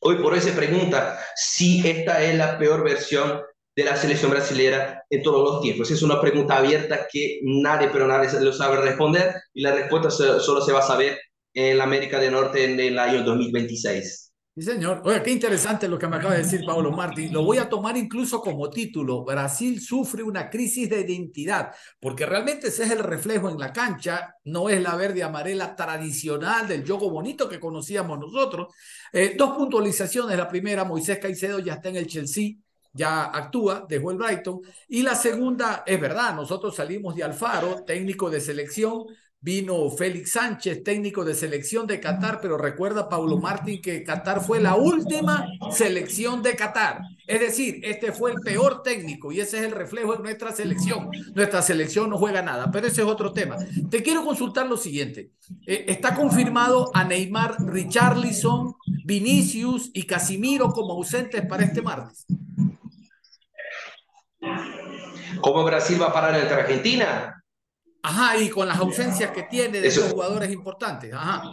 hoy por hoy se pregunta si esta es la peor versión de la selección brasileña en todos los tiempos? Es una pregunta abierta que nadie, pero nadie lo sabe responder y la respuesta solo se va a saber en América del Norte en el año 2026. Sí, señor. Oye, qué interesante lo que me acaba de decir Pablo Martín. Lo voy a tomar incluso como título. Brasil sufre una crisis de identidad, porque realmente ese es el reflejo en la cancha, no es la verde amarela tradicional del juego bonito que conocíamos nosotros. Eh, dos puntualizaciones. La primera, Moisés Caicedo ya está en el Chelsea ya actúa, dejó el Brighton. Y la segunda, es verdad, nosotros salimos de Alfaro, técnico de selección, vino Félix Sánchez, técnico de selección de Qatar, pero recuerda Paulo Martín que Qatar fue la última selección de Qatar. Es decir, este fue el peor técnico y ese es el reflejo de nuestra selección. Nuestra selección no juega nada, pero ese es otro tema. Te quiero consultar lo siguiente. Eh, ¿Está confirmado a Neymar, Richarlison, Vinicius y Casimiro como ausentes para este martes? ¿Cómo Brasil va a parar entre Argentina? Ajá, y con las ausencias que tiene de esos jugadores importantes. Ajá.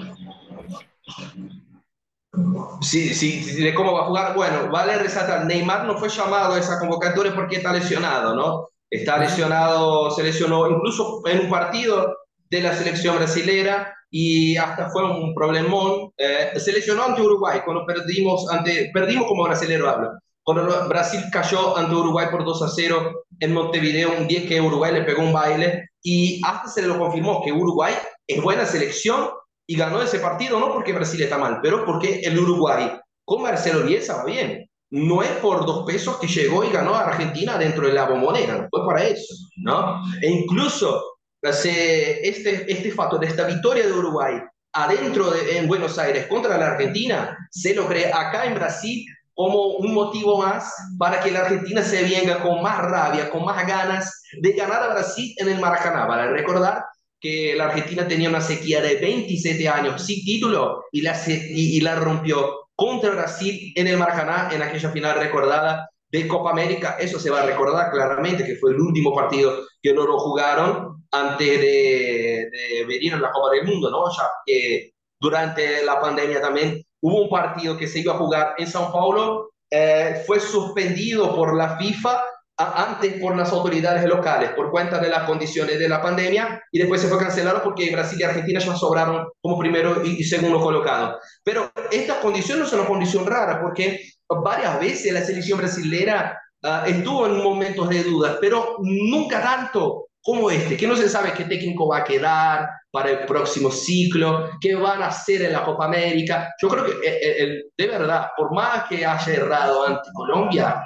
Sí, sí, de cómo va a jugar. Bueno, vale resaltar, Neymar no fue llamado a esa convocatoria porque está lesionado, ¿no? Está lesionado, se lesionó incluso en un partido de la selección brasilera y hasta fue un problemón. Eh, se lesionó ante Uruguay cuando perdimos, ante, perdimos como brasilero hablo. Brasil cayó ante Uruguay por 2 a 0 en Montevideo, un día que Uruguay le pegó un baile y hasta se lo confirmó que Uruguay es buena selección y ganó ese partido, no porque Brasil está mal, pero porque el Uruguay con Marcelo Bielsa va bien. No es por dos pesos que llegó y ganó a Argentina dentro de la bombonera, no fue para eso, ¿no? E incluso este, este factor esta victoria de Uruguay adentro de en Buenos Aires contra la Argentina, se lo cree acá en Brasil como un motivo más para que la Argentina se venga con más rabia, con más ganas de ganar a Brasil en el Maracaná. Para recordar que la Argentina tenía una sequía de 27 años sin título y la, y, la rompió contra Brasil en el Maracaná en aquella final recordada de Copa América. Eso se va a recordar claramente, que fue el último partido que no lo jugaron antes de, de venir a la Copa del Mundo, ¿no? Ya que durante la pandemia también hubo un partido que se iba a jugar en Sao Paulo, eh, fue suspendido por la FIFA antes por las autoridades locales por cuenta de las condiciones de la pandemia y después se fue cancelado porque Brasil y Argentina ya sobraron como primero y, segundo colocado. Pero estas condiciones no son una condición rara porque varias veces la selección brasilera ah, estuvo en momentos de dudas, pero nunca tanto como este, que no se sabe qué técnico va a quedar para el próximo ciclo, qué van a hacer en la Copa América. Yo creo que, eh, eh, de verdad, por más que haya errado ante Colombia,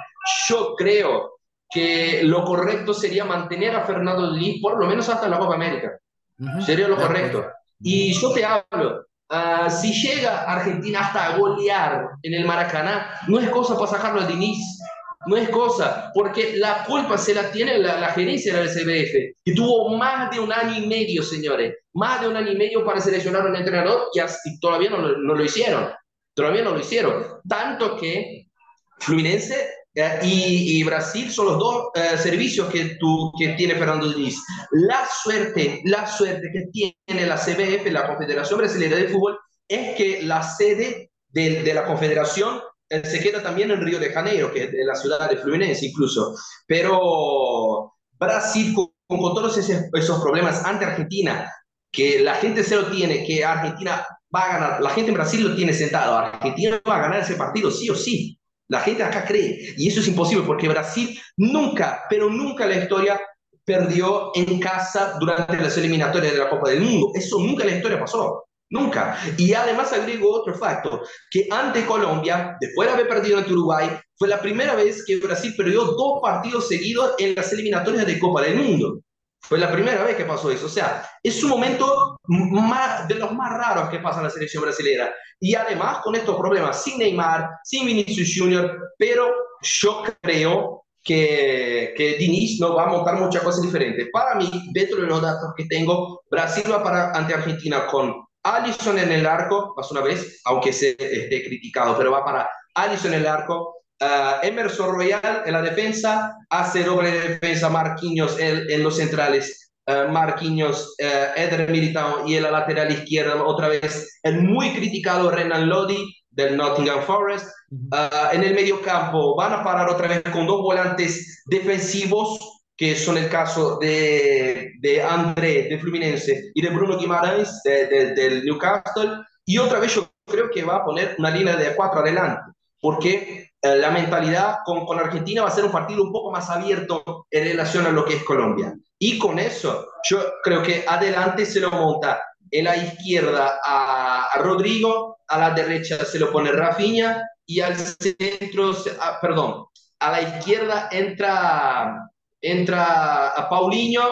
yo creo que lo correcto sería mantener a Fernando Lee por lo menos hasta la Copa América. Sería lo correcto. Y yo te hablo, ah, si llega Argentina hasta a golear en el Maracaná, no es cosa para sacarlo a Diniz, no es cosa, porque la culpa se la tiene la, la gerencia del CBF, que tuvo más de un año y medio, señores, más de un año y medio para seleccionar un entrenador y, y todavía no, lo hicieron, todavía no lo hicieron. Tanto que Fluminense eh, y, Brasil son los dos eh, servicios que, tú, que tiene Fernando Diniz. La suerte, la suerte que tiene la CBF, la Confederación Brasileña de Fútbol, es que la sede de, de la Confederación se queda también en Río de Janeiro, que es la ciudad de Fluminense incluso. Pero Brasil, con, con todos esos, esos problemas ante Argentina, que la gente se lo tiene, que Argentina va a ganar, la gente en Brasil lo tiene sentado, Argentina va a ganar ese partido sí o sí. La gente acá cree, y eso es imposible porque Brasil nunca, pero nunca en la historia perdió en casa durante las eliminatorias de la Copa del Mundo. Eso nunca en la historia pasó. Nunca. Y además agrego otro facto, que ante Colombia, después de haber perdido ante Uruguay, fue la primera vez que Brasil perdió dos partidos seguidos en las eliminatorias de Copa del Mundo. Fue la primera vez que pasó eso. O sea, es un momento más, de los más raros que pasa en la selección brasileña. Y además con estos problemas, sin Neymar, sin Vinicius Junior, pero yo creo que, que Diniz no va a montar muchas cosas diferentes. Para mí, dentro de los datos que tengo, Brasil va para ante Argentina con Alisson en el arco, más una vez, aunque se esté criticado, pero va para Alisson en el arco, Uh, Emerson Royal en la defensa, hace doble de defensa Marquinhos en, en los centrales, uh, Marquinhos, uh, Eder Militao y en la lateral izquierda otra vez el muy criticado Renan Lodi del Nottingham Forest. en el medio campo van a parar otra vez con dos volantes defensivos que son el caso de, de André de Fluminense y de Bruno Guimaraes de, de, del Newcastle. Y otra vez yo creo que va a poner una línea de cuatro adelante, porque eh, la mentalidad con, con, Argentina va a ser un partido un poco más abierto en relación a lo que es Colombia. Y con eso, yo creo que adelante se lo monta en la izquierda a, a Rodrigo, a la derecha se lo pone Rafinha y al centro, a, perdón, a la izquierda entra, entra a Paulinho,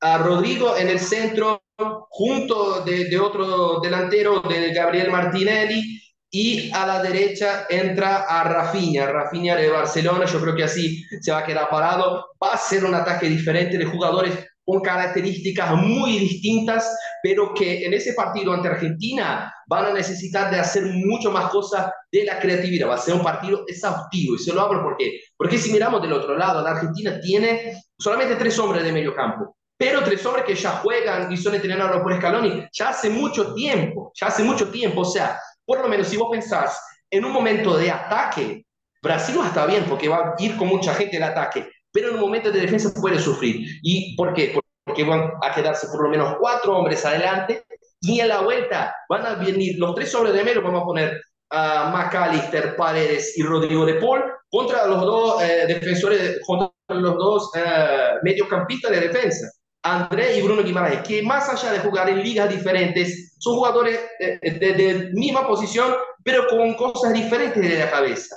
a Rodrigo en el centro, junto de, otro delantero, de Gabriel Martinelli, y a la derecha entra a Rafinha, Rafinha de Barcelona, yo creo que así se va a quedar parado, va a ser un ataque diferente de jugadores con características muy distintas, pero que en ese partido ante Argentina van a necesitar de hacer mucho más cosas de la creatividad, va a ser un partido exhaustivo, y se lo hablo porque, porque si miramos del otro lado, la Argentina tiene solamente tres hombres de medio campo, pero tres hombres que ya juegan y son entrenados por Scaloni ya hace mucho tiempo, ya hace mucho tiempo, o sea, por lo menos si vos pensás en un momento de ataque, Brasil va a estar bien porque va a ir con mucha gente el ataque, pero en un momento de defensa puede sufrir. ¿Y por qué? Porque van a quedarse por lo menos cuatro hombres adelante y en la vuelta van a venir los tres hombres de medio, vamos a poner a McAllister, Paredes y Rodrigo de Paul contra los dos eh, defensores, contra los dos eh, mediocampistas de defensa. André y Bruno Guimaraes, que más allá de jugar en ligas diferentes, son jugadores de, de, de, misma posición, pero con cosas diferentes de la cabeza.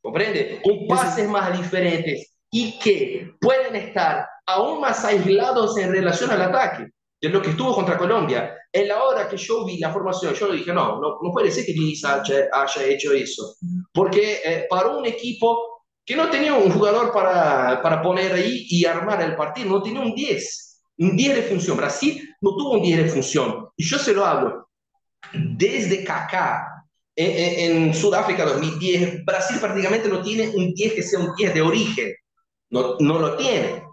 ¿Comprende? Con pases más diferentes y que pueden estar aún más aislados en relación al ataque de lo que estuvo contra Colombia. En la hora que yo vi la formación, yo dije, no, no, no puede ser que Diniz haya, haya hecho eso. Porque eh, para un equipo que no tenía un jugador para, para poner ahí y armar el partido, no tenía un 10 un 10 de función. Brasil no tuvo un 10 de función. Y yo se lo hago. Desde Kaká, en, en, Sudáfrica 2010, Brasil prácticamente no tiene un 10 que sea un 10 de origen. No, no lo tiene.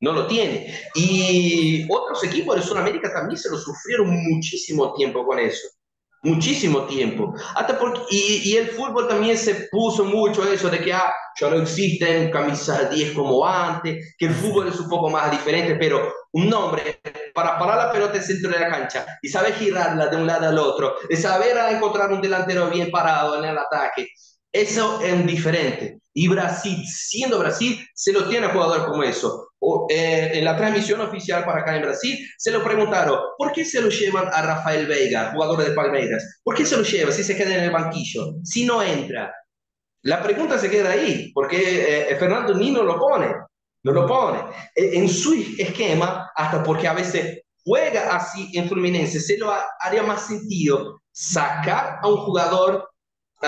No lo tiene. Y otros equipos de Sudamérica también se lo sufrieron muchísimo tiempo con eso muchísimo tiempo. Hasta porque, y, el fútbol también se puso mucho eso de que ah, ya no existen camisas 10 como antes, que el fútbol es un poco más diferente, pero un nombre para parar la pelota en el centro de la cancha y saber girarla de un lado al otro, de saber encontrar un delantero bien parado en el ataque, eso es diferente. Y Brasil, siendo Brasil, se lo tiene a jugador como eso. O, eh, en la transmisión oficial para acá en Brasil, se lo preguntaron, ¿por qué se lo llevan a Rafael Veiga, jugador de Palmeiras? ¿Por qué se lo lleva si se queda en el banquillo? Si no entra. La pregunta se queda ahí, porque eh, Fernando ni no lo pone. No lo pone. En su esquema, hasta porque a veces juega así en Fluminense, se lo haría más sentido sacar a un jugador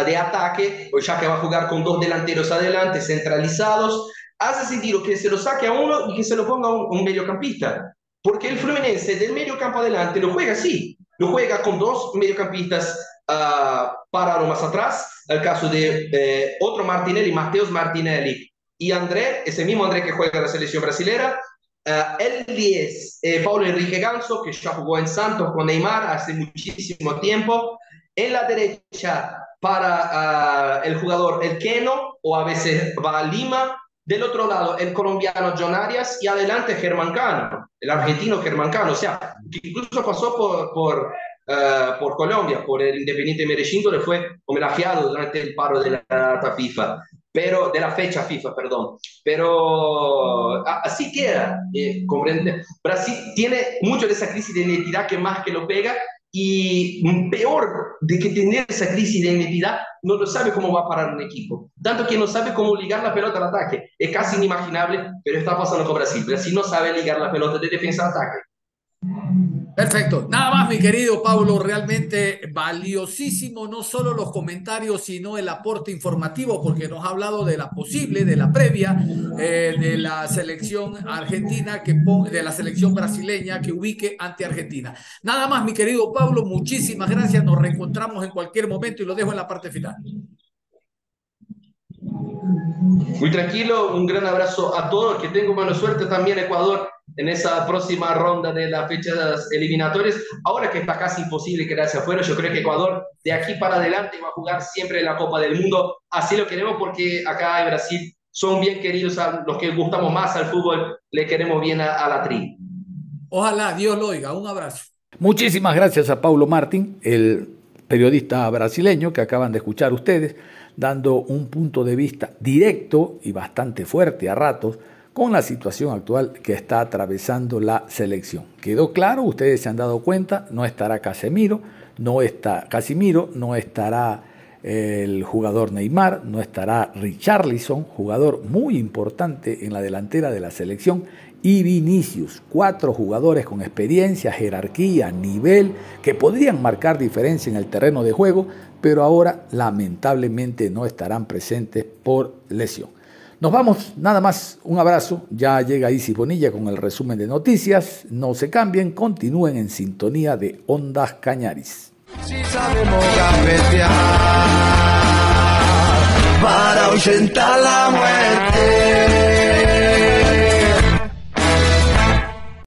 de ataque, ya que va a jugar con dos delanteros adelante, centralizados, hace sentido que se lo saque a uno y que se lo ponga a un, mediocampista. Porque el Fluminense del medio campo adelante lo juega así, lo juega con dos mediocampistas uh, parados más atrás, el caso de eh, otro Martinelli, Mateus Martinelli, y André, ese mismo André que juega en la selección brasilera, uh, el 10, eh, Paulo Enrique Ganso, que ya jugó en Santos con Neymar hace muchísimo tiempo, en la derecha para uh, el jugador El Keno, o a veces va a Lima, del otro lado, el colombiano John Arias. Y adelante Germán Cano, el argentino Germán Cano, o sea, que incluso pasó por, por, por Colombia, por el Independiente Medellín, donde fue homenajeado durante el paro de la data FIFA, pero de la fecha FIFA, perdón. Pero así queda, eh, comprende. Brasil tiene mucho de esa crisis de identidad que más que lo pega y peor de que tener esa crisis de identidad, no lo sabe cómo va a parar un equipo. Tanto que no sabe cómo ligar la pelota al ataque. Es casi inimaginable, pero está pasando con Brasil. Brasil no sabe ligar la pelota de defensa al ataque. Perfecto. Nada más, mi querido Pablo, realmente valiosísimo no solo los comentarios, sino el aporte informativo, porque nos ha hablado de la posible, de la previa, eh, de la selección argentina, que de la selección brasileña que ubique ante Argentina. Nada más, mi querido Pablo, muchísimas gracias. Nos reencontramos en cualquier momento y lo dejo en la parte final. Muy tranquilo, un gran abrazo a todos, que tengo buena suerte también Ecuador en esa próxima ronda de las fechas eliminatorias. Ahora que está casi imposible quedarse afuera, yo creo que Ecuador de aquí para adelante va a jugar siempre en la Copa del Mundo. Así lo queremos porque acá en Brasil son bien queridos a los que gustamos más al fútbol, le queremos bien a, la tri. Ojalá, Dios lo oiga. Un abrazo. Muchísimas gracias a Paulo Martín, el periodista brasileño que acaban de escuchar ustedes, dando un punto de vista directo y bastante fuerte a ratos con la situación actual que está atravesando la selección. Quedó claro, ustedes se han dado cuenta, no estará Casemiro, no está Casimiro, no estará el jugador Neymar, no estará Richarlison, jugador muy importante en la delantera de la selección, y Vinicius, cuatro jugadores con experiencia, jerarquía, nivel, que podrían marcar diferencia en el terreno de juego, pero ahora lamentablemente no estarán presentes por lesión. Nos vamos, nada más, un abrazo. Ya llega Isis Bonilla con el resumen de noticias. No se cambien, continúen en sintonía de Ondas Cañaris.